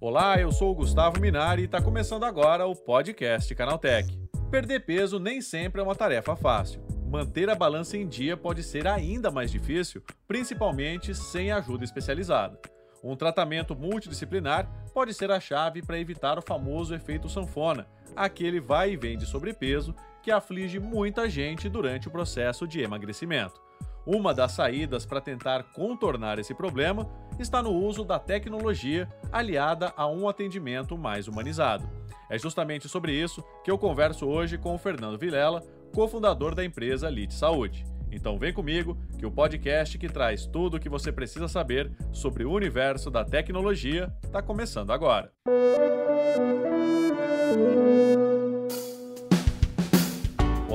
Olá, eu sou o Gustavo Minari e está começando agora o podcast Canaltech. Perder peso nem sempre é uma tarefa fácil. Manter a balança em dia pode ser ainda mais difícil, principalmente sem ajuda especializada. Um tratamento multidisciplinar pode ser a chave para evitar o famoso efeito sanfona, aquele vai e vem de sobrepeso que aflige muita gente durante o processo de emagrecimento. Uma das saídas para tentar contornar esse problema está no uso da tecnologia aliada a um atendimento mais humanizado. É justamente sobre isso que eu converso hoje com o Fernando Vilela, cofundador da empresa Lite Saúde. Então vem comigo que o podcast que traz tudo o que você precisa saber sobre o universo da tecnologia está começando agora.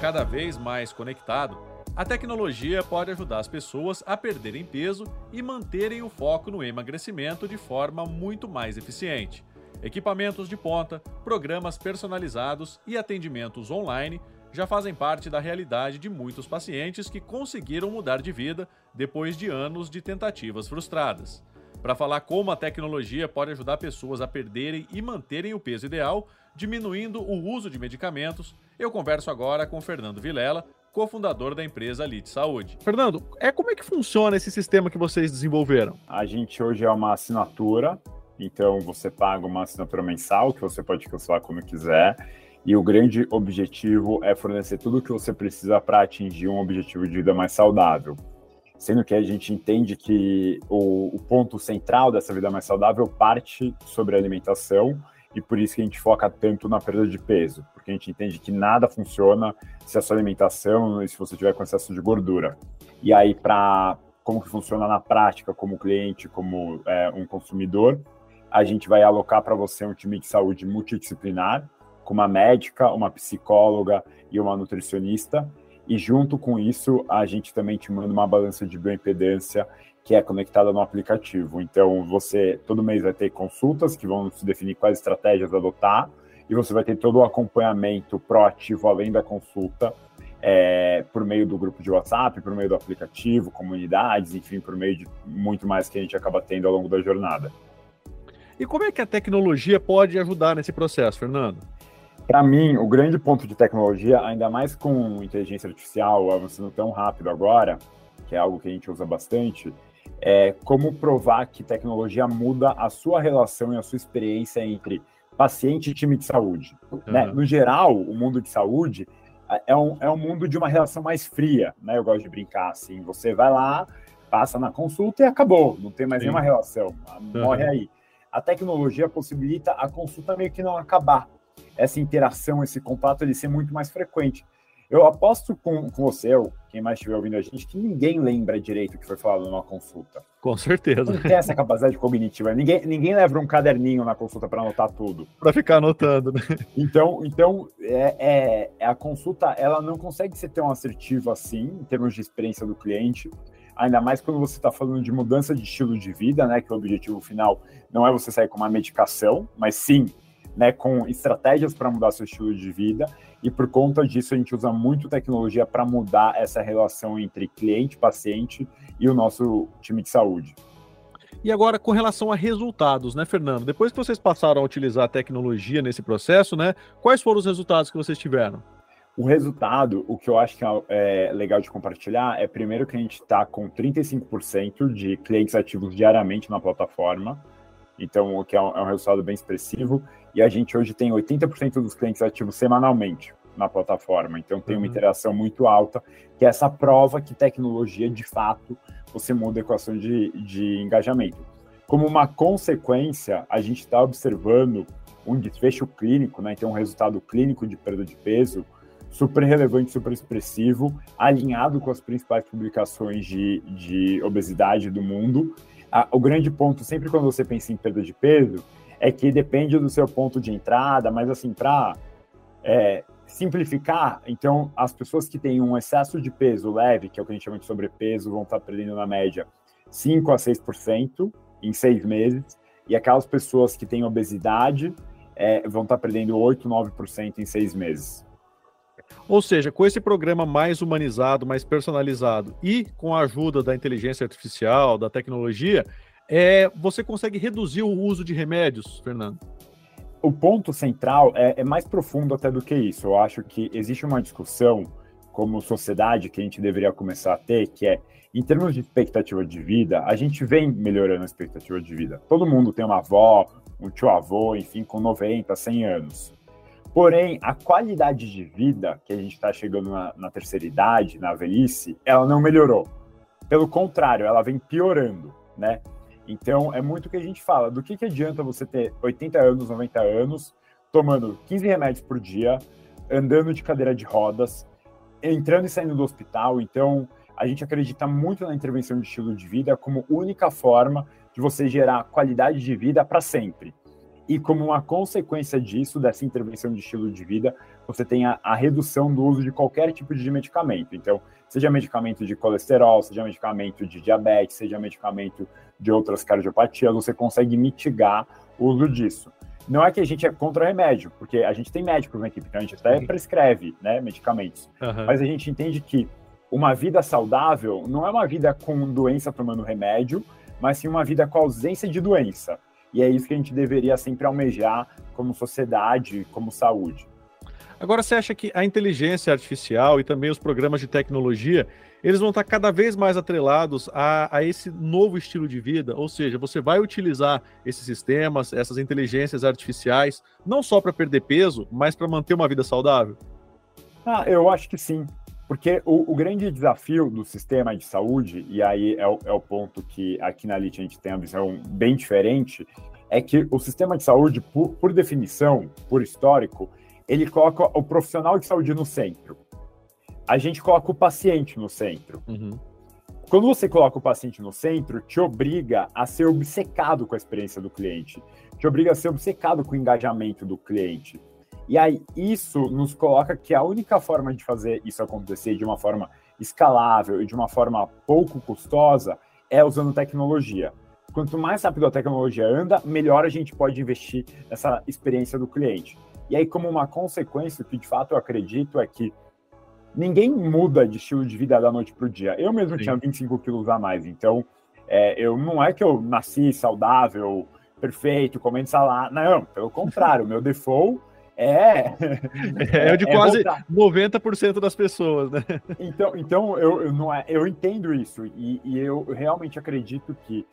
Cada vez mais conectado, a tecnologia pode ajudar as pessoas a perderem peso e manterem o foco no emagrecimento de forma muito mais eficiente. Equipamentos de ponta, programas personalizados e atendimentos online já fazem parte da realidade de muitos pacientes que conseguiram mudar de vida depois de anos de tentativas frustradas. Para falar como a tecnologia pode ajudar pessoas a perderem e manterem o peso ideal, diminuindo o uso de medicamentos, eu converso agora com Fernando Vilela, cofundador da empresa Lite Saúde. Fernando, é como é que funciona esse sistema que vocês desenvolveram? A gente hoje é uma assinatura, então você paga uma assinatura mensal que você pode cancelar quando quiser e o grande objetivo é fornecer tudo o que você precisa para atingir um objetivo de vida mais saudável. Sendo que a gente entende que o, o, ponto central dessa vida mais saudável parte sobre a alimentação e por isso que a gente foca tanto na perda de peso, porque a gente entende que nada funciona se a sua alimentação e se você tiver com excesso de gordura. E aí, para como que funciona na prática, como cliente, como é, um consumidor, a gente vai alocar para você um time de saúde multidisciplinar, com uma médica, uma psicóloga e uma nutricionista. E junto com isso, a gente também te manda uma balança de bioimpedância que é conectada no aplicativo. Então, você todo mês vai ter consultas que vão se definir quais estratégias adotar e você vai ter todo o acompanhamento proativo além da consulta é, por meio do grupo de WhatsApp, por meio do aplicativo, comunidades, enfim, por meio de muito mais que a gente acaba tendo ao longo da jornada. E como é que a tecnologia pode ajudar nesse processo, Fernando? Para mim, o grande ponto de tecnologia, ainda mais com inteligência artificial avançando tão rápido agora, que é algo que a gente usa bastante, é como provar que tecnologia muda a sua relação e a sua experiência entre paciente e time de saúde. Uhum. Né? No geral, o mundo de saúde é um, é um mundo de uma relação mais fria, né? Eu gosto de brincar assim. Você vai lá, passa na consulta e acabou, não tem mais Sim. nenhuma relação, morre uhum. aí. A tecnologia possibilita a consulta meio que não acabar essa interação, esse contato, ele ser muito mais frequente. Eu aposto com, com você, ou quem mais estiver ouvindo a gente, que ninguém lembra direito o que foi falado numa consulta. Com certeza. Não tem essa capacidade cognitiva. Ninguém, ninguém leva um caderninho na consulta para anotar tudo. Para ficar anotando, né? Então, então é, é, é, a consulta ela não consegue ser tão assertiva assim, em termos de experiência do cliente. Ainda mais quando você está falando de mudança de estilo de vida, né? Que o objetivo final não é você sair com uma medicação, mas sim né, com estratégias para mudar seu estilo de vida. E por conta disso, a gente usa muito tecnologia para mudar essa relação entre cliente, paciente e o nosso time de saúde. E agora, com relação a resultados, né, Fernando? Depois que vocês passaram a utilizar a tecnologia nesse processo, né, quais foram os resultados que vocês tiveram? O resultado, o que eu acho que é legal de compartilhar, é primeiro que a gente está com 35% de clientes ativos diariamente na plataforma, então o que é um, é um resultado bem expressivo e a gente hoje tem 80% dos clientes ativos semanalmente na plataforma, então tem uma uhum. interação muito alta, que é essa prova que tecnologia, de fato, você muda a equação de, de engajamento. Como uma consequência, a gente está observando um desfecho clínico, né, então um resultado clínico de perda de peso super relevante, super expressivo, alinhado com as principais publicações de, de obesidade do mundo. O grande ponto, sempre quando você pensa em perda de peso, é que depende do seu ponto de entrada, mas assim, para é, simplificar, então as pessoas que têm um excesso de peso leve, que é o que a gente chama de sobrepeso, vão estar perdendo na média 5 a 6% em seis meses, e aquelas pessoas que têm obesidade é, vão estar perdendo 8, 9% em seis meses. Ou seja, com esse programa mais humanizado, mais personalizado e com a ajuda da inteligência artificial, da tecnologia, é, você consegue reduzir o uso de remédios, Fernando? O ponto central é, é mais profundo até do que isso. Eu acho que existe uma discussão como sociedade que a gente deveria começar a ter, que é, em termos de expectativa de vida, a gente vem melhorando a expectativa de vida. Todo mundo tem uma avó, um tio-avô, enfim, com 90, 100 anos. Porém, a qualidade de vida que a gente está chegando na, na terceira idade, na velhice, ela não melhorou. Pelo contrário, ela vem piorando, né? Então, é muito o que a gente fala. Do que, que adianta você ter 80 anos, 90 anos, tomando 15 remédios por dia, andando de cadeira de rodas, entrando e saindo do hospital. Então, a gente acredita muito na intervenção de estilo de vida como única forma de você gerar qualidade de vida para sempre. E como uma consequência disso, dessa intervenção de estilo de vida, você tem a, a, redução do uso de qualquer tipo de medicamento. Então, seja medicamento de colesterol, seja medicamento de diabetes, seja medicamento de outras cardiopatias, você consegue mitigar o uso disso. Não é que a gente é contra remédio, porque a gente tem médicos na equipe, então a gente até prescreve né, medicamentos. Uhum. Mas a gente entende que uma vida saudável não é uma vida com doença tomando remédio, mas sim uma vida com ausência de doença. E é isso que a gente deveria sempre almejar como sociedade, como saúde. Agora, você acha que a inteligência artificial e também os programas de tecnologia, eles vão estar cada vez mais atrelados a, a esse novo estilo de vida? Ou seja, você vai utilizar esses sistemas, essas inteligências artificiais, não só para perder peso, mas para manter uma vida saudável? Ah, eu acho que sim. Porque o, o, grande desafio do sistema de saúde, e aí é o, é o ponto que aqui na LIT a gente tem uma visão bem diferente, é que o sistema de saúde, por, por definição, por histórico, ele coloca o profissional de saúde no centro. A gente coloca o paciente no centro. Uhum. Quando você coloca o paciente no centro, te obriga a ser obcecado com a experiência do cliente, te obriga a ser obcecado com o engajamento do cliente. E aí, isso nos coloca que a única forma de fazer isso acontecer de uma forma escalável e de uma forma pouco custosa é usando tecnologia. Quanto mais rápido a tecnologia anda, melhor a gente pode investir nessa experiência do cliente. E aí, como uma consequência, o que de fato eu acredito é que ninguém muda de estilo de vida da noite para o dia. Eu mesmo Sim. tinha 25 quilos a mais, então é, eu não é que eu nasci saudável, perfeito, comendo salada. Não, pelo contrário, meu default é. É, de é quase voltar. 90% das pessoas, né? Então, então eu, eu, não é, eu entendo isso, e, e eu realmente acredito que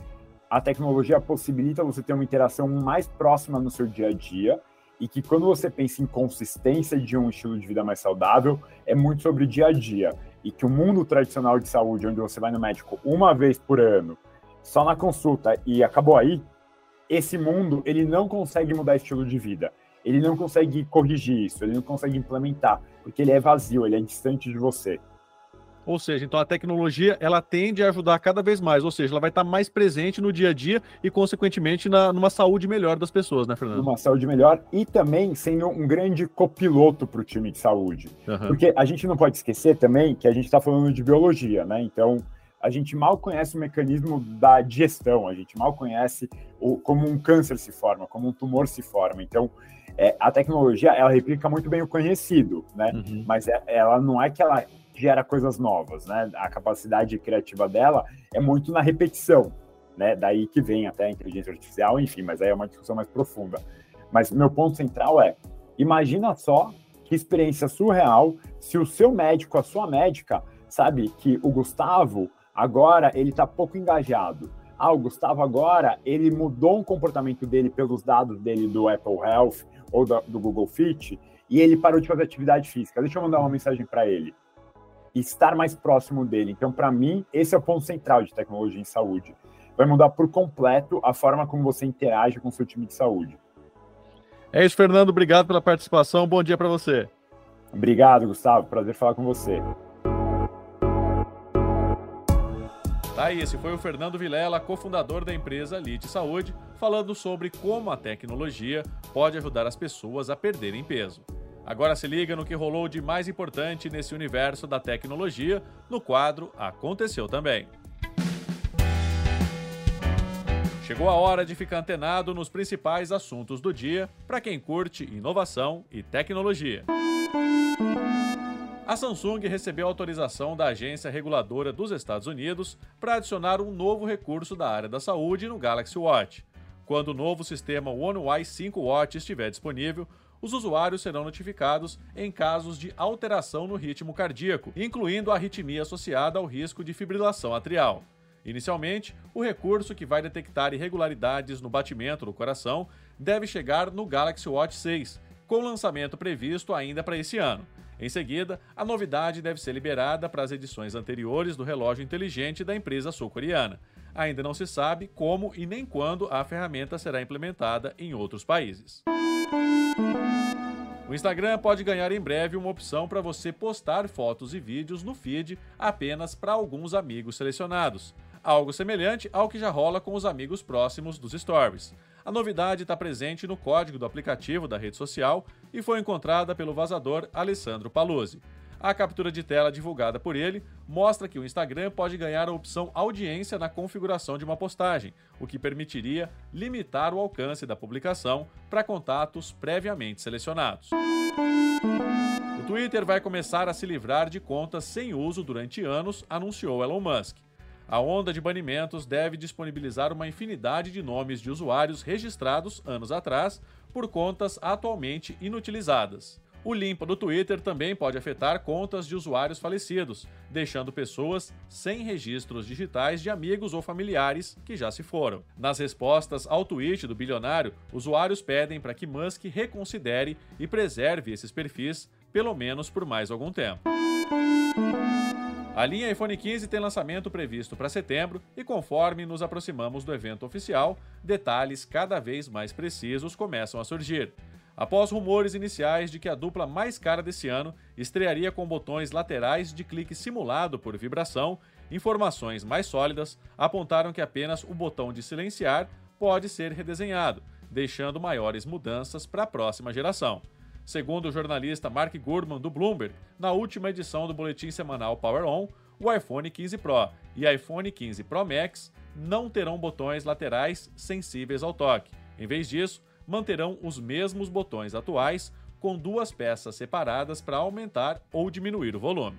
a tecnologia possibilita você ter uma interação mais próxima no seu dia a dia e que quando você pensa em consistência de um estilo de vida mais saudável, é muito sobre o dia a dia. E que o mundo tradicional de saúde, onde você vai no médico uma vez por ano, só na consulta e acabou aí, esse mundo ele não consegue mudar estilo de vida. Ele não consegue corrigir isso, ele não consegue implementar, porque ele é vazio, ele é distante de você. Ou seja, então a tecnologia ela tende a ajudar cada vez mais, ou seja, ela vai estar mais presente no dia a dia e, consequentemente, na, numa saúde melhor das pessoas, né, Fernando? Uma saúde melhor e também sendo um grande copiloto para o time de saúde. Uhum. Porque a gente não pode esquecer também que a gente está falando de biologia, né? Então, a gente mal conhece o mecanismo da digestão, a gente mal conhece o, como um câncer se forma, como um tumor se forma. Então, é, a tecnologia, ela replica muito bem o conhecido, né? Uhum. Mas é, ela não é que ela gera coisas novas, né? A capacidade criativa dela é muito na repetição, né? Daí que vem até a inteligência artificial, enfim, mas aí é uma discussão mais profunda. Mas meu ponto central é: imagina só que experiência surreal se o seu médico, a sua médica, sabe que o Gustavo agora ele está pouco engajado. Ah, o Gustavo agora ele mudou um comportamento dele pelos dados dele do Apple Health ou do, do Google Fit e ele parou de fazer atividade física. Deixa eu mandar uma mensagem para ele estar mais próximo dele. Então, para mim, esse é o ponto central de tecnologia em saúde. Vai mudar por completo a forma como você interage com o seu time de saúde. É isso, Fernando. Obrigado pela participação. Bom dia para você. Obrigado, Gustavo. Prazer falar com você. Tá aí, esse foi o Fernando Vilela, cofundador da empresa Lite Saúde, falando sobre como a tecnologia pode ajudar as pessoas a perderem peso. Agora se liga no que rolou de mais importante nesse universo da tecnologia no quadro Aconteceu Também. Chegou a hora de ficar antenado nos principais assuntos do dia para quem curte inovação e tecnologia. A Samsung recebeu autorização da agência reguladora dos Estados Unidos para adicionar um novo recurso da área da saúde no Galaxy Watch. Quando o novo sistema One UI 5 Watch estiver disponível, os usuários serão notificados em casos de alteração no ritmo cardíaco, incluindo a arritmia associada ao risco de fibrilação atrial. Inicialmente, o recurso que vai detectar irregularidades no batimento do coração deve chegar no Galaxy Watch 6, com lançamento previsto ainda para esse ano. Em seguida, a novidade deve ser liberada para as edições anteriores do relógio inteligente da empresa sul-coreana. Ainda não se sabe como e nem quando a ferramenta será implementada em outros países. O Instagram pode ganhar em breve uma opção para você postar fotos e vídeos no feed apenas para alguns amigos selecionados, algo semelhante ao que já rola com os amigos próximos dos stories. A novidade está presente no código do aplicativo da rede social e foi encontrada pelo vazador Alessandro Paluzzi. A captura de tela divulgada por ele mostra que o Instagram pode ganhar a opção audiência na configuração de uma postagem, o que permitiria limitar o alcance da publicação para contatos previamente selecionados. O Twitter vai começar a se livrar de contas sem uso durante anos, anunciou Elon Musk. A onda de banimentos deve disponibilizar uma infinidade de nomes de usuários registrados anos atrás por contas atualmente inutilizadas. O limpa do Twitter também pode afetar contas de usuários falecidos, deixando pessoas sem registros digitais de amigos ou familiares que já se foram. Nas respostas ao tweet do bilionário, usuários pedem para que Musk reconsidere e preserve esses perfis, pelo menos por mais algum tempo. A linha iPhone 15 tem lançamento previsto para setembro e, conforme nos aproximamos do evento oficial, detalhes cada vez mais precisos começam a surgir. Após rumores iniciais de que a dupla mais cara desse ano estrearia com botões laterais de clique simulado por vibração, informações mais sólidas apontaram que apenas o botão de silenciar pode ser redesenhado, deixando maiores mudanças para a próxima geração. Segundo o jornalista Mark Gurman do Bloomberg, na última edição do boletim semanal Power On, o iPhone 15 Pro e iPhone 15 Pro Max não terão botões laterais sensíveis ao toque. Em vez disso, manterão os mesmos botões atuais, com duas peças separadas para aumentar ou diminuir o volume.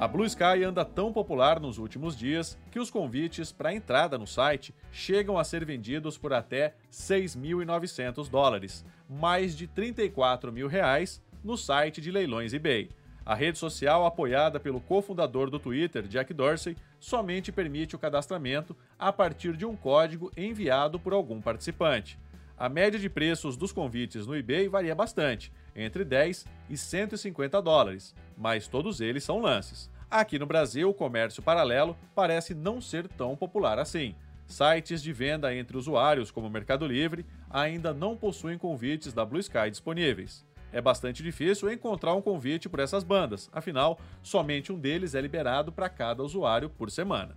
A Blue Sky anda tão popular nos últimos dias que os convites para entrada no site chegam a ser vendidos por até 6.900 dólares, mais de 34 mil reais, no site de leilões eBay. A rede social, apoiada pelo cofundador do Twitter, Jack Dorsey, somente permite o cadastramento a partir de um código enviado por algum participante. A média de preços dos convites no eBay varia bastante, entre 10 e 150 dólares, mas todos eles são lances. Aqui no Brasil, o comércio paralelo parece não ser tão popular assim. Sites de venda entre usuários, como Mercado Livre, ainda não possuem convites da Blue Sky disponíveis. É bastante difícil encontrar um convite por essas bandas, afinal, somente um deles é liberado para cada usuário por semana.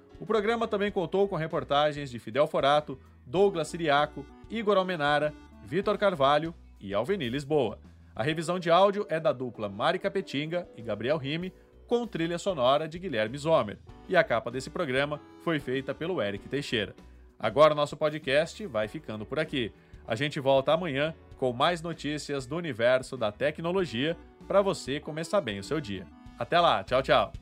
O programa também contou com reportagens de Fidel Forato, Douglas Siriaco, Igor Almenara, Vitor Carvalho e Alveni Lisboa. A revisão de áudio é da dupla Mari Capetinga e Gabriel Rime, com trilha sonora de Guilherme Zomer. E a capa desse programa foi feita pelo Eric Teixeira. Agora o nosso podcast vai ficando por aqui. A gente volta amanhã com mais notícias do universo da tecnologia para você começar bem o seu dia. Até lá, tchau, tchau.